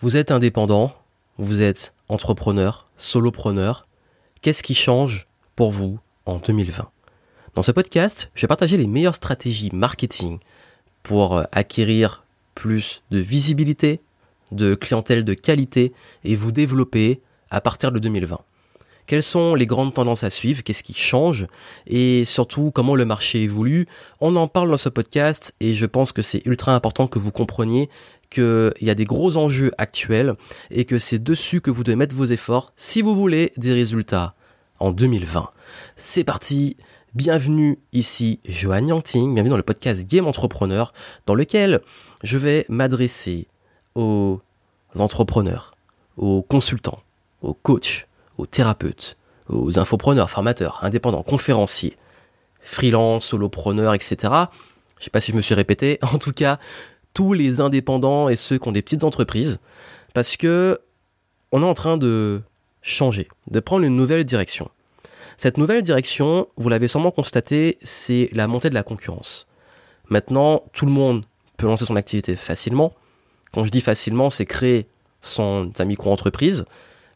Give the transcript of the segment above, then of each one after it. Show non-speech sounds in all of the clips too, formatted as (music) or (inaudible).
Vous êtes indépendant, vous êtes entrepreneur, solopreneur. Qu'est-ce qui change pour vous en 2020 Dans ce podcast, je vais partager les meilleures stratégies marketing pour euh, acquérir plus de visibilité, de clientèle de qualité et vous développer à partir de 2020. Quelles sont les grandes tendances à suivre? Qu'est-ce qui change? Et surtout, comment le marché évolue? On en parle dans ce podcast et je pense que c'est ultra important que vous compreniez qu'il y a des gros enjeux actuels et que c'est dessus que vous devez mettre vos efforts si vous voulez des résultats en 2020. C'est parti Bienvenue ici Johan Yangting, bienvenue dans le podcast Game Entrepreneur dans lequel je vais m'adresser aux entrepreneurs, aux consultants, aux coachs, aux thérapeutes, aux infopreneurs, formateurs, indépendants, conférenciers, freelance, solopreneurs, etc. Je sais pas si je me suis répété. (laughs) En tout cas, tous les indépendants et ceux qui ont des petites entreprises, parce que on est en train de changer, de prendre une nouvelle direction. Cette nouvelle direction, vous l'avez sûrement constaté, c'est la montée de la concurrence. Maintenant, tout le monde peut lancer son activité facilement. Quand je dis facilement, c'est créer son sa micro-entreprise,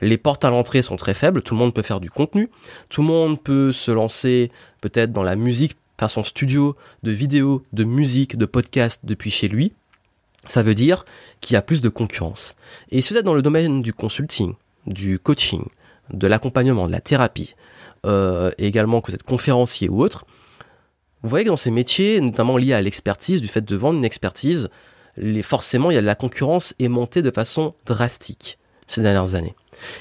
les portes à l'entrée sont très faibles, tout le monde peut faire du contenu, tout le monde peut se lancer peut-être dans la musique, faire son studio de vidéos, de musique, de podcast depuis chez lui. Ça veut dire qu'il y a plus de concurrence. Et êtes dans le domaine du consulting, du coaching, de l'accompagnement, de la thérapie, euh, et également que vous êtes conférencier ou autre, vous voyez que dans ces métiers, notamment liés à l'expertise, du fait de vendre une expertise, les, forcément, il y a de la concurrence est montée de façon drastique ces dernières années.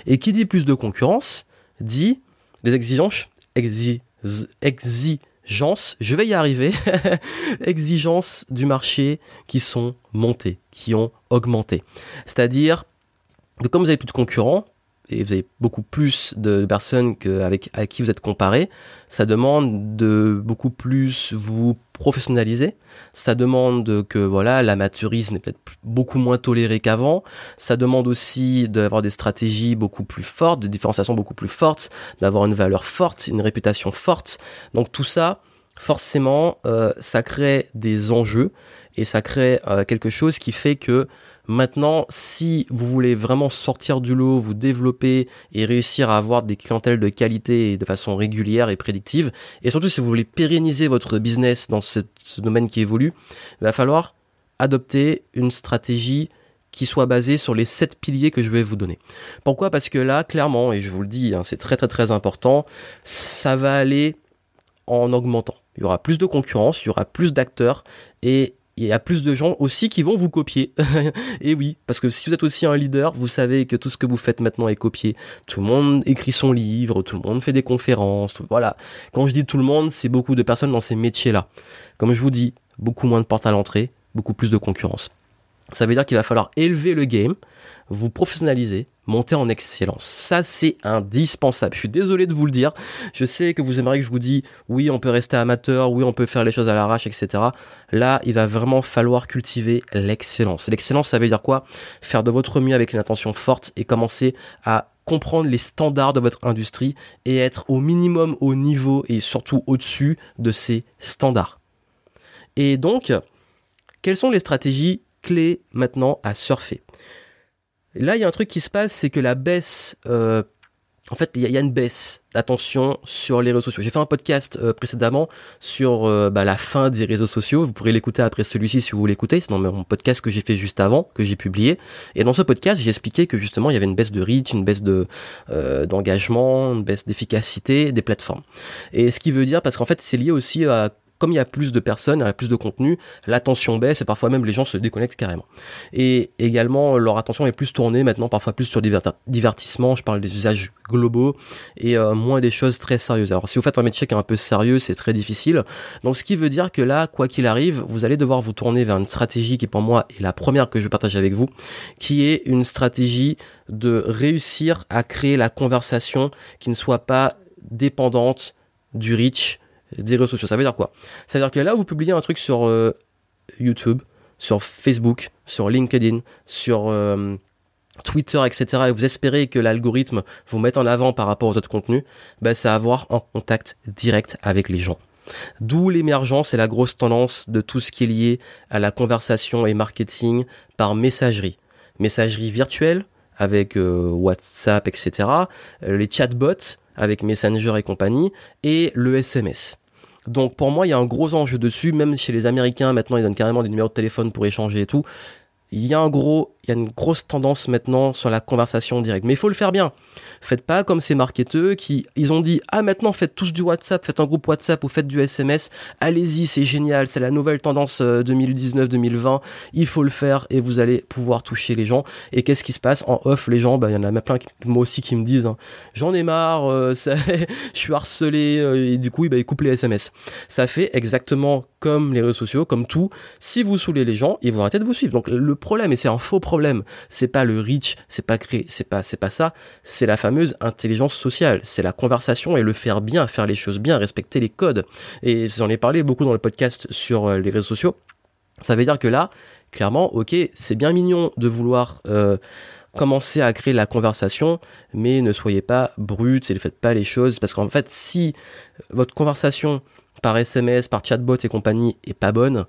Et qui dit plus de concurrence dit les exigences, je vais y arriver, (laughs) exigences du marché qui sont montées, qui ont augmenté. C'est-à-dire que comme vous avez plus de concurrents, et vous avez beaucoup plus de personnes que avec à qui vous êtes comparé, ça demande de beaucoup plus vous professionnaliser. Ça demande que voilà l'amateurisme est peut-être beaucoup moins toléré qu'avant. Ça demande aussi d'avoir des stratégies beaucoup plus fortes, de différenciation beaucoup plus fortes, d'avoir une valeur forte, une réputation forte. Donc tout ça, forcément, euh, ça crée des enjeux et ça crée euh, quelque chose qui fait que Maintenant, si vous voulez vraiment sortir du lot, vous développer et réussir à avoir des clientèles de qualité et de façon régulière et prédictive, et surtout si vous voulez pérenniser votre business dans ce, domaine qui évolue, il va falloir adopter une stratégie qui soit basée sur les sept piliers que je vais vous donner. Pourquoi? Parce que là, clairement, et je vous le dis, hein, c'est très très très important, ça va aller en augmentant. Il y aura plus de concurrence, il y aura plus d'acteurs et il y a plus de gens aussi qui vont vous copier. (laughs) et oui, parce que si vous êtes aussi un leader, vous savez que tout ce que vous faites maintenant est copié. Tout le monde écrit son livre, tout le monde fait des conférences, voilà. Quand je dis tout le monde, c'est beaucoup de personnes dans ces métiers-là. Comme je vous dis, beaucoup moins de portes à l'entrée, beaucoup plus de concurrence. Ça veut dire qu'il va falloir élever le game, vous professionnaliser, monter en excellence. Ça, c'est indispensable. Je suis désolé de vous le dire. Je sais que vous aimeriez que je vous dise, oui, on peut rester amateur, oui, on peut faire les choses à l'arrache, etc. Là, il va vraiment falloir cultiver l'excellence. L'excellence, ça veut dire quoi? Faire de votre mieux avec une attention forte et commencer à comprendre les standards de votre industrie et être au minimum au niveau et surtout au-dessus de ces standards. Et donc, quelles sont les stratégies clés maintenant à surfer. là, il y a un truc qui se passe, c'est que la baisse, euh, en fait, il y, a une baisse d'attention sur les réseaux sociaux. J'ai fait un podcast euh, précédemment sur euh, bah, la fin des réseaux sociaux. Vous pourrez l'écouter après celui-ci si vous voulez l'écouter. C'est dans mon podcast que j'ai fait juste avant, que j'ai publié. Et dans ce podcast, j'ai expliqué que justement, il y avait une baisse de reach, une baisse de d'engagement, une baisse d'efficacité des plateformes. Et ce qui veut dire, parce qu'en fait, c'est lié aussi à comme il y a plus de personnes, il y a plus de contenu, l'attention baisse et parfois même les gens se déconnectent carrément. Et également, leur attention est plus tournée maintenant, parfois plus sur divertissement, je parle des usages globaux et euh, moins des choses très sérieuses. Alors si vous faites un métier qui est un peu sérieux, c'est très difficile. Donc ce qui veut dire que là, quoi qu'il arrive, vous allez devoir vous tourner vers une stratégie qui pour moi est la première que je partage avec vous, qui est une stratégie de réussir à créer la conversation qui ne soit pas dépendante du reach, des réseaux sociaux. Ça veut dire quoi? Ça veut dire que là, vous publiez un truc sur euh, YouTube, sur Facebook, sur LinkedIn, sur euh, Twitter, etc. et vous espérez que l'algorithme vous mette en avant par rapport aux autres contenus, ben, c'est avoir un contact direct avec les gens. D'où l'émergence et la grosse tendance de tout ce qui est lié à la conversation et marketing par messagerie. messagerie virtuelle avec WhatsApp, etc., les chatbots avec Messenger et compagnie, et le SMS. Donc pour moi, il y a un gros enjeu dessus, même chez les Américains, maintenant ils donnent carrément des numéros de téléphone pour échanger et tout. Il y a un gros y a une grosse tendance maintenant sur la conversation directe. Mais il faut le faire bien. Faites pas comme ces marketeurs qui, ils ont dit, ah maintenant faites tous du WhatsApp, faites un groupe WhatsApp ou faites du SMS. Allez-y, c'est génial, c'est la nouvelle tendance 2019-2020. Euh, il faut le faire et vous allez pouvoir toucher les gens. Et qu'est-ce qui se passe en off Les gens, bah, il y en a plein, moi aussi, qui me disent, hein, j'en ai marre, euh, (laughs) je suis harcelé euh, et du coup, bah, ils coupent les SMS. Ça fait exactement comme les réseaux sociaux, comme tout. Si vous saoulez les gens, ils vont arrêter de vous suivre. Donc le problème, et c'est un faux problème, C'est pas le reach, c'est pas créer, c'est pas, c'est pas ça. C'est la fameuse intelligence sociale. C'est la conversation et le faire bien, faire les choses bien, respecter les codes. Et j'en ai parlé beaucoup dans le podcast sur euh, les réseaux sociaux. Ça veut dire que là, clairement, ok, c'est bien mignon de vouloir euh, commencer à créer la conversation, mais ne soyez pas brut et ne faites pas les choses parce qu'en fait, si votre conversation par SMS, par chatbot et compagnie est pas bonne,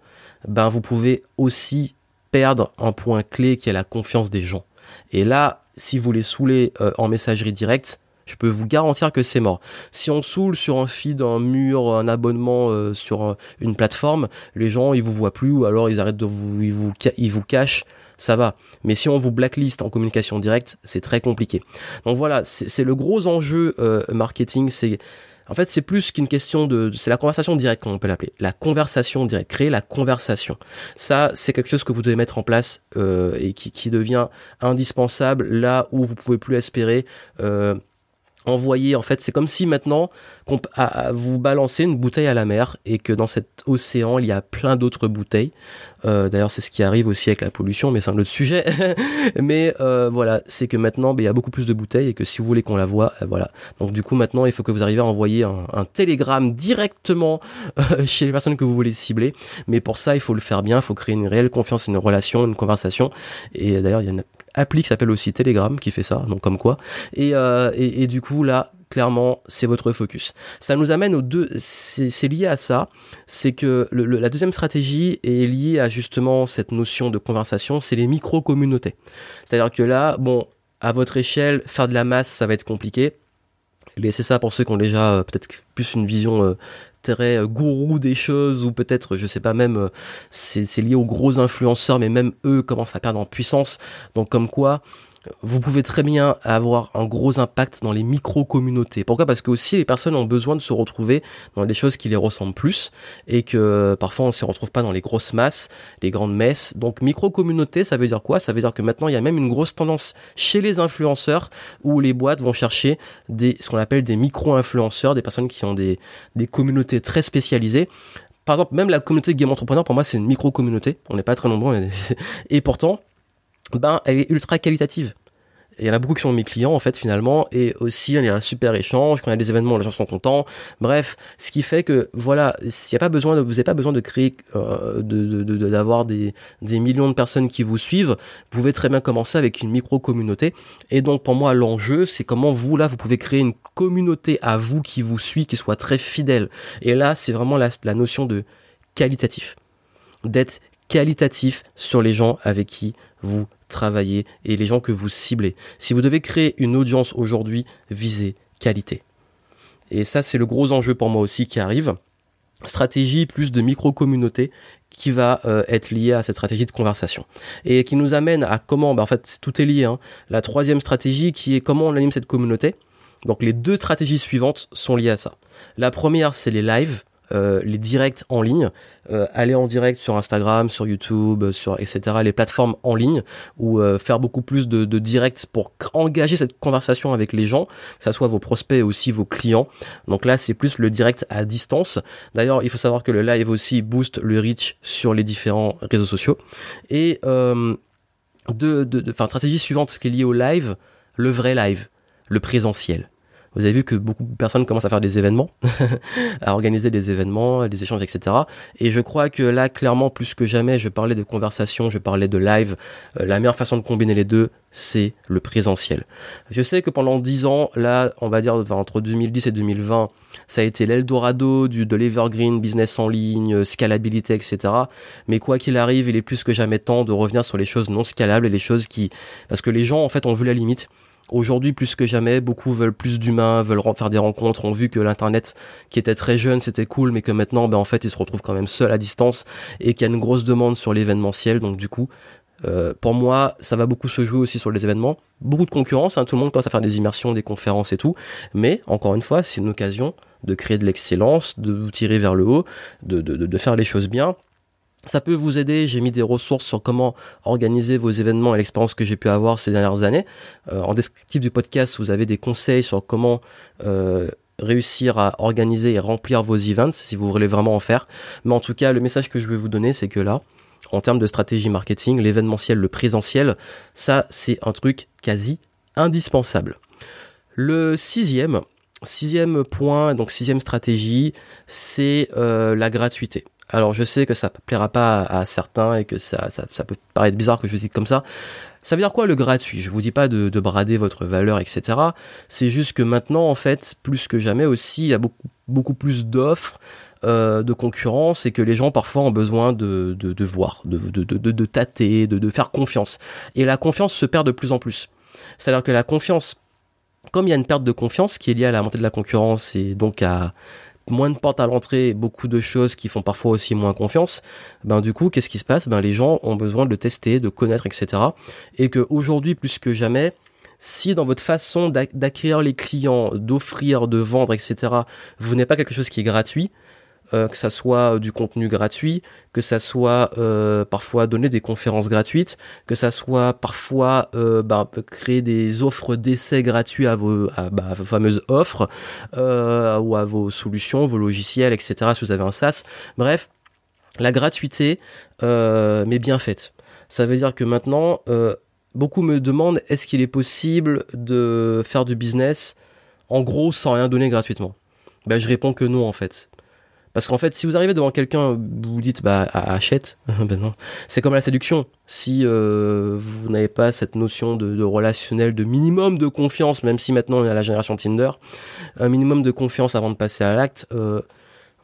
ben vous pouvez aussi perdre un point clé qui est la confiance des gens. Et là, si vous les saoulez euh, en messagerie directe, je peux vous garantir que c'est mort. Si on saoule sur un feed, un mur, un abonnement euh, sur une plateforme, les gens ils vous voient plus ou alors ils arrêtent de vous, ils vous, ils vous cachent. Ça va. Mais si on vous blacklist en communication directe, c'est très compliqué. Donc voilà, c'est le gros enjeu euh, marketing, c'est en fait, c'est plus qu'une question de, c'est la conversation directe, comme on peut l'appeler. La conversation directe, créer la conversation. Ça, c'est quelque chose que vous devez mettre en place euh, et qui, qui, devient indispensable là où vous pouvez plus espérer euh, envoyer en fait c'est comme si maintenant qu'on vous balancez une bouteille à la mer et que dans cet océan il y a plein d'autres bouteilles. Euh, d'ailleurs c'est ce qui arrive aussi avec la pollution mais c'est un autre sujet. (laughs) Mais euh, voilà c'est que maintenant ben, il y a beaucoup plus de bouteilles et que si vous voulez qu'on la voit euh, voilà. Donc du coup maintenant il faut que vous arriviez à envoyer un, un télégramme directement (laughs) chez les personnes que vous voulez cibler. Mais pour ça il faut le faire bien il faut créer une réelle confiance une relation une conversation. Et d'ailleurs il y a une appli qui s'appelle aussi Telegram qui fait ça, donc comme quoi. Et, euh, et, du coup là, clairement, c'est votre focus. Ça nous amène aux deux, c'est lié à ça, c'est que la deuxième stratégie est liée à justement cette notion de conversation, c'est les micro-communautés. C'est-à-dire que là, bon, à votre échelle, faire de la masse, ça va être compliqué. Laissez ça pour ceux qui ont déjà euh, peut-être plus une vision euh, très gourou des choses ou peut-être je sais pas même euh, c'est lié aux gros influenceurs mais même eux commencent à perdre en puissance. Donc comme quoi vous pouvez très bien avoir un gros impact dans les micro-communautés. Pourquoi? Parce que aussi les personnes ont besoin de se retrouver dans des choses qui les ressemblent plus et que parfois on ne se retrouve pas dans les grosses masses, les grandes messes. Donc micro-communauté, ça veut dire quoi? Ça veut dire que maintenant il y a même une grosse tendance chez les influenceurs où les boîtes vont chercher des ce qu'on appelle des micro-influenceurs, des personnes qui ont des, des communautés très spécialisées par exemple, même la communauté Game Entrepreneur, pour moi, c'est une micro-communauté. On n'est pas très nombreux. (laughs) Et pourtant, ben, elle est ultra qualitative. il y en a beaucoup qui sont mes clients en fait finalement. Et aussi il y a un super échange quand il y a des événements les gens sont contents. Bref ce qui fait que voilà s'il a pas besoin de vous n'avez pas besoin de créer euh, de d'avoir des des millions de personnes qui vous suivent vous pouvez très bien commencer avec une micro communauté et donc pour moi l'enjeu c'est comment vous là vous pouvez créer une communauté à vous qui vous suit qui soit très fidèle. Et là c'est vraiment la, la notion de qualitatif. D'être qualitatif sur les gens avec qui vous travaillez et les gens que vous ciblez. Si vous devez créer une audience aujourd'hui, visez qualité. Et ça, c'est le gros enjeu pour moi aussi qui arrive. Stratégie plus de micro-communauté qui va euh, être liée à cette stratégie de conversation. Et qui nous amène à comment, bah en fait, tout est lié. Hein. La troisième stratégie qui est comment on anime cette communauté. Donc les deux stratégies suivantes sont liées à ça. La première, c'est les lives. Euh, les directs en ligne, euh, aller en direct sur Instagram, sur YouTube, sur etc. les plateformes en ligne ou euh, faire beaucoup plus de, de directs pour engager cette conversation avec les gens, que ça soit vos prospects aussi vos clients. Donc là c'est plus le direct à distance. D'ailleurs il faut savoir que le live aussi booste le reach sur les différents réseaux sociaux et de, de, de, stratégie suivante qui est liée au live, le vrai live, le présentiel. Vous avez vu que beaucoup de personnes commencent à faire des événements, (laughs) à organiser des événements, des échanges, etc. Et je crois que là, clairement, plus que jamais, je parlais de conversation, je parlais de live. Euh, la meilleure façon de combiner les deux, c'est le présentiel. Je sais que pendant 10 ans, là, on va dire entre 2010 et 2020, ça a été l'Eldorado du, de l'Evergreen, business en ligne, scalabilité, etc. Mais quoi qu'il arrive, il est plus que jamais temps de revenir sur les choses non scalables et les choses qui... Parce que les gens, en fait, ont vu la limite. Aujourd'hui, plus que jamais, beaucoup veulent plus d'humains, veulent faire des rencontres, ont vu que l'internet, qui était très jeune, c'était cool, mais que maintenant, ben, en fait, ils se retrouvent quand même seuls à distance et qu'il y a une grosse demande sur l'événementiel. Donc, du coup, euh, pour moi, ça va beaucoup se jouer aussi sur les événements. Beaucoup de concurrence, hein, tout le monde commence à faire des immersions, des conférences et tout. Mais, encore une fois, c'est une occasion de créer de l'excellence, de vous tirer vers le haut, de, de, de faire les choses bien ça peut vous aider. J'ai mis des ressources sur comment organiser vos événements et l'expérience que j'ai pu avoir ces dernières années. Euh, en descriptif du podcast, vous avez des conseils sur comment euh, réussir à organiser et remplir vos events si vous voulez vraiment en faire. Mais en tout cas, le message que je vais vous donner, c'est que là, en termes de stratégie marketing, l'événementiel, le présentiel, ça, c'est un truc quasi indispensable. Le sixième, sixième point, donc sixième stratégie, c'est euh, la gratuité. Alors je sais que ça plaira pas à, certains et que ça, ça, peut paraître bizarre que je dise comme ça. Ça veut dire quoi le gratuit? Je vous dis pas de, brader votre valeur, etc. C'est juste que maintenant, en fait, plus que jamais aussi, il y a beaucoup, beaucoup plus d'offres, euh, de concurrence et que les gens parfois ont besoin de, de, de voir, de, de, tâter, de, de faire confiance. Et la confiance se perd de plus en plus. C'est-à-dire que la confiance, comme il y a une perte de confiance qui est liée à la montée de la concurrence et donc à moins de portes à l'entrée, beaucoup de choses qui font parfois aussi moins confiance, ben du coup, qu'est-ce qui se passe? Ben les gens ont besoin de le tester, de connaître, etc. Et que aujourd'hui, plus que jamais, si dans votre façon d'acquérir les clients, d'offrir, de vendre, etc., vous n'avez pas quelque chose qui est gratuit, que ça soit du contenu gratuit, que ça soit euh, parfois donner des conférences gratuites, que ça soit parfois euh, bah, créer des offres d'essai gratuits à vos, bah, vos fameuses offres euh, ou à vos solutions, vos logiciels, etc. Si vous avez un SaaS, bref, la gratuité, mais bien faite. Ça veut dire que maintenant, beaucoup me demandent est-ce qu'il est possible de faire du business en gros sans rien donner gratuitement? Ben, je réponds que non en fait. Parce qu'en fait, si vous arrivez devant quelqu'un, vous dites bah achète, (laughs) ben non. C'est comme la séduction. Si euh, vous n'avez pas cette notion de, relationnel, de minimum de confiance, même si maintenant on est à la génération Tinder, un minimum de confiance avant de passer à l'acte. Euh,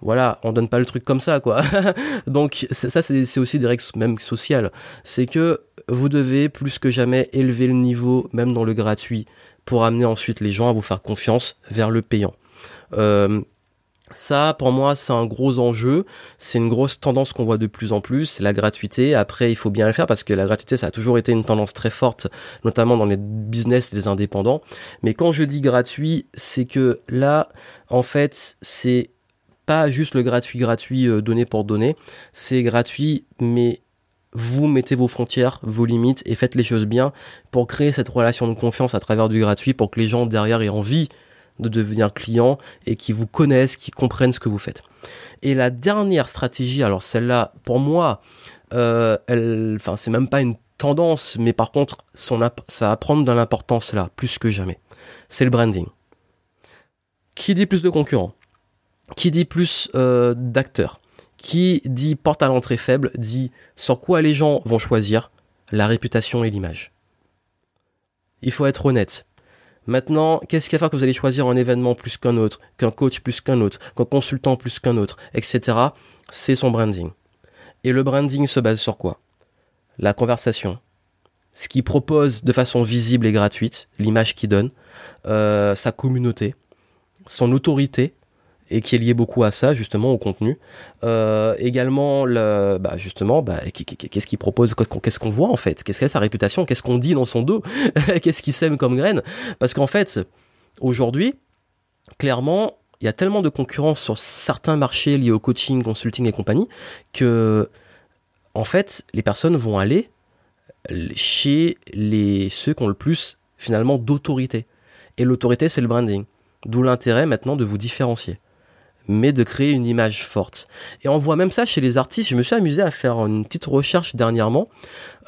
voilà, on donne pas le truc comme ça, quoi. (laughs) Donc ça, c'est aussi des règles même sociales. C'est que vous devez plus que jamais élever le niveau, même dans le gratuit, pour amener ensuite les gens à vous faire confiance vers le payant. Euh, ça, pour moi, c'est un gros enjeu. C'est une grosse tendance qu'on voit de plus en plus. C'est la gratuité. Après, il faut bien le faire parce que la gratuité, ça a toujours été une tendance très forte, notamment dans les business des indépendants. Mais quand je dis gratuit, c'est que là, en fait, c'est pas juste le gratuit gratuit euh, donné pour donner. C'est gratuit, mais vous mettez vos frontières, vos limites et faites les choses bien pour créer cette relation de confiance à travers du gratuit pour que les gens derrière aient envie de devenir client et qui vous connaissent, qui comprennent ce que vous faites. Et la dernière stratégie, alors celle-là, pour moi, euh, elle, enfin, c'est même pas une tendance, mais par contre, ça va prendre de l'importance là, plus que jamais. C'est le branding. Qui dit plus de concurrents? Qui dit plus euh, d'acteurs? Qui dit porte à l'entrée faible Dit sur quoi les gens vont choisir La réputation et l'image? Il faut être honnête. Maintenant, qu'est-ce qui va faire que vous allez choisir un événement plus qu'un autre, qu'un coach plus qu'un autre, qu'un consultant plus qu'un autre, etc. C'est son branding. Et le branding se base sur quoi? La conversation. Ce qu'il propose de façon visible et gratuite, l'image qu'il donne, euh, sa communauté, son autorité, et qui est lié beaucoup à ça justement au contenu. Euh, également le, bah justement, bah, qu'est-ce qu'il propose, qu'est-ce qu'on voit en fait, qu'est-ce qu'est sa réputation, qu'est-ce qu'on dit dans son dos, (laughs) qu'est-ce qu'il sème comme graine, parce qu'en fait aujourd'hui, clairement, il y a tellement de concurrence sur certains marchés liés au coaching, consulting et compagnie que en fait les personnes vont aller chez les ceux qui ont le plus finalement d'autorité. Et l'autorité, c'est le branding. D'où l'intérêt maintenant de vous différencier mais de créer une image forte. Et on voit même ça chez les artistes. Je me suis amusé à faire une petite recherche dernièrement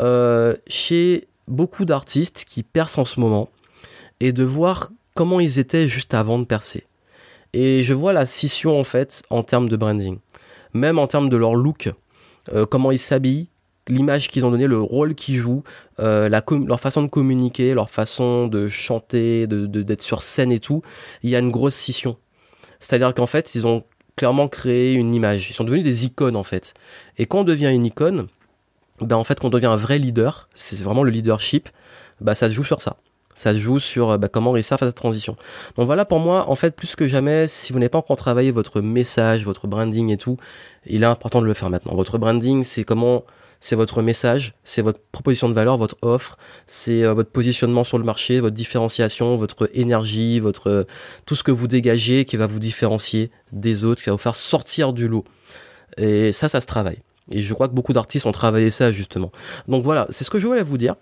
euh, chez beaucoup d'artistes qui percent en ce moment et de voir comment ils étaient juste avant de percer. Et je vois la scission en fait en termes de branding, même en termes de leur look, euh, comment ils s'habillent, l'image qu'ils ont donné, le rôle qu'ils jouent, euh, leur façon de communiquer, leur façon de chanter, de d'être sur scène et tout, il y a une grosse scission. C'est-à-dire qu'en fait, ils ont clairement créé une image. Ils sont devenus des icônes en fait. Et quand on devient une icône, ben en fait, quand on devient un vrai leader, c'est vraiment le leadership, bah ça se joue sur ça. Ça se joue sur bah, comment réussir à faire cette transition. Donc voilà pour moi, en fait, plus que jamais, si vous n'avez pas encore travaillé votre message, votre branding et tout, il est important de le faire maintenant. Votre branding, c'est comment c'est votre message, c'est votre proposition de valeur, votre offre, c'est euh, votre positionnement sur le marché, votre différenciation, votre énergie, votre tout ce que vous dégagez qui va vous différencier des autres, qui va vous faire sortir du lot. Et ça, ça se travaille. Et je crois que beaucoup d'artistes ont travaillé ça justement. Donc voilà, c'est ce que je voulais vous dire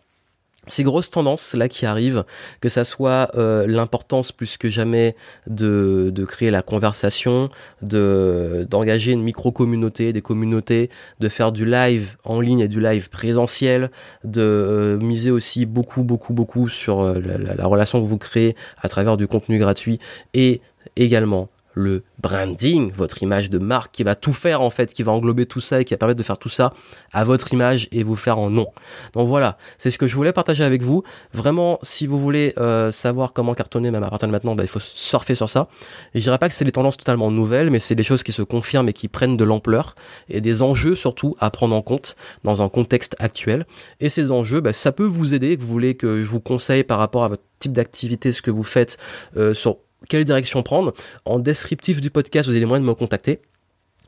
ces grosses tendances là qui arrivent, que ça soit euh, l'importance plus que jamais de, de créer la conversation, de d'engager une micro communauté, des communautés, de faire du live en ligne et du live présentiel, de euh, miser aussi beaucoup beaucoup beaucoup sur euh, la, la relation que vous créez à travers du contenu gratuit et également le branding, votre image de marque qui va tout faire en fait, qui va englober tout ça et qui va permettre de faire tout ça à votre image et vous faire en nom. Donc voilà, c'est ce que je voulais partager avec vous. Vraiment, si vous voulez euh, savoir comment cartonner même à partir de maintenant, bah, il faut surfer sur ça. Je dirais pas que c'est des tendances totalement nouvelles, mais c'est des choses qui se confirment et qui prennent de l'ampleur et des enjeux surtout à prendre en compte dans un contexte actuel. Et ces enjeux, bah, ça peut vous aider, vous voulez que je vous conseille par rapport à votre type d'activité, ce que vous faites euh, sur quelle direction prendre. En descriptif du podcast, vous avez les moyens de me contacter.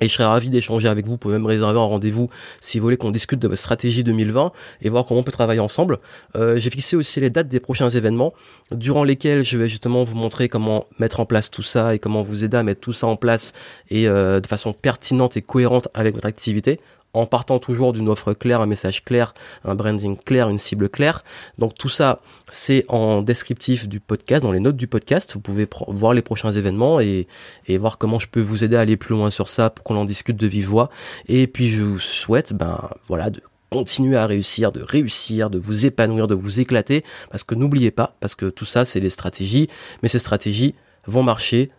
Et je serais ravi d'échanger avec vous. Vous pouvez même réserver un rendez-vous si vous voulez qu'on discute de votre stratégie 2020 et voir comment on peut travailler ensemble. Euh, j'ai fixé aussi les dates des prochains événements durant lesquels je vais justement vous montrer comment mettre en place tout ça et comment vous aider à mettre tout ça en place et euh, de façon pertinente et cohérente avec votre activité en partant toujours d'une offre claire, un message clair, un branding clair, une cible claire. Donc tout ça, c'est en descriptif du podcast, dans les notes du podcast. Vous pouvez voir les prochains événements et, voir comment je peux vous aider à aller plus loin sur ça pour qu'on en discute de vive voix. Et puis je vous souhaite, ben voilà, de continuer à réussir, de réussir, de vous épanouir, de vous éclater, parce que n'oubliez pas, parce que tout ça c'est des stratégies, mais ces stratégies vont marcher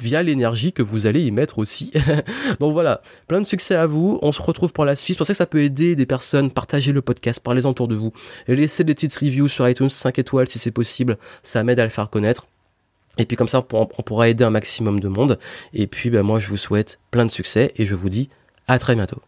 via l'énergie que vous allez y mettre aussi. (laughs) Donc voilà, plein de succès à vous. On se retrouve pour la suite. Je pensais que ça peut aider des personnes. Partagez le podcast, parlez-en autour de vous. Laissez des petites reviews sur iTunes 5 étoiles si c'est possible. Ça m'aide à le faire connaître. Et puis comme ça, on pourra aider un maximum de monde. Et puis ben, moi, je vous souhaite plein de succès et je vous dis à très bientôt.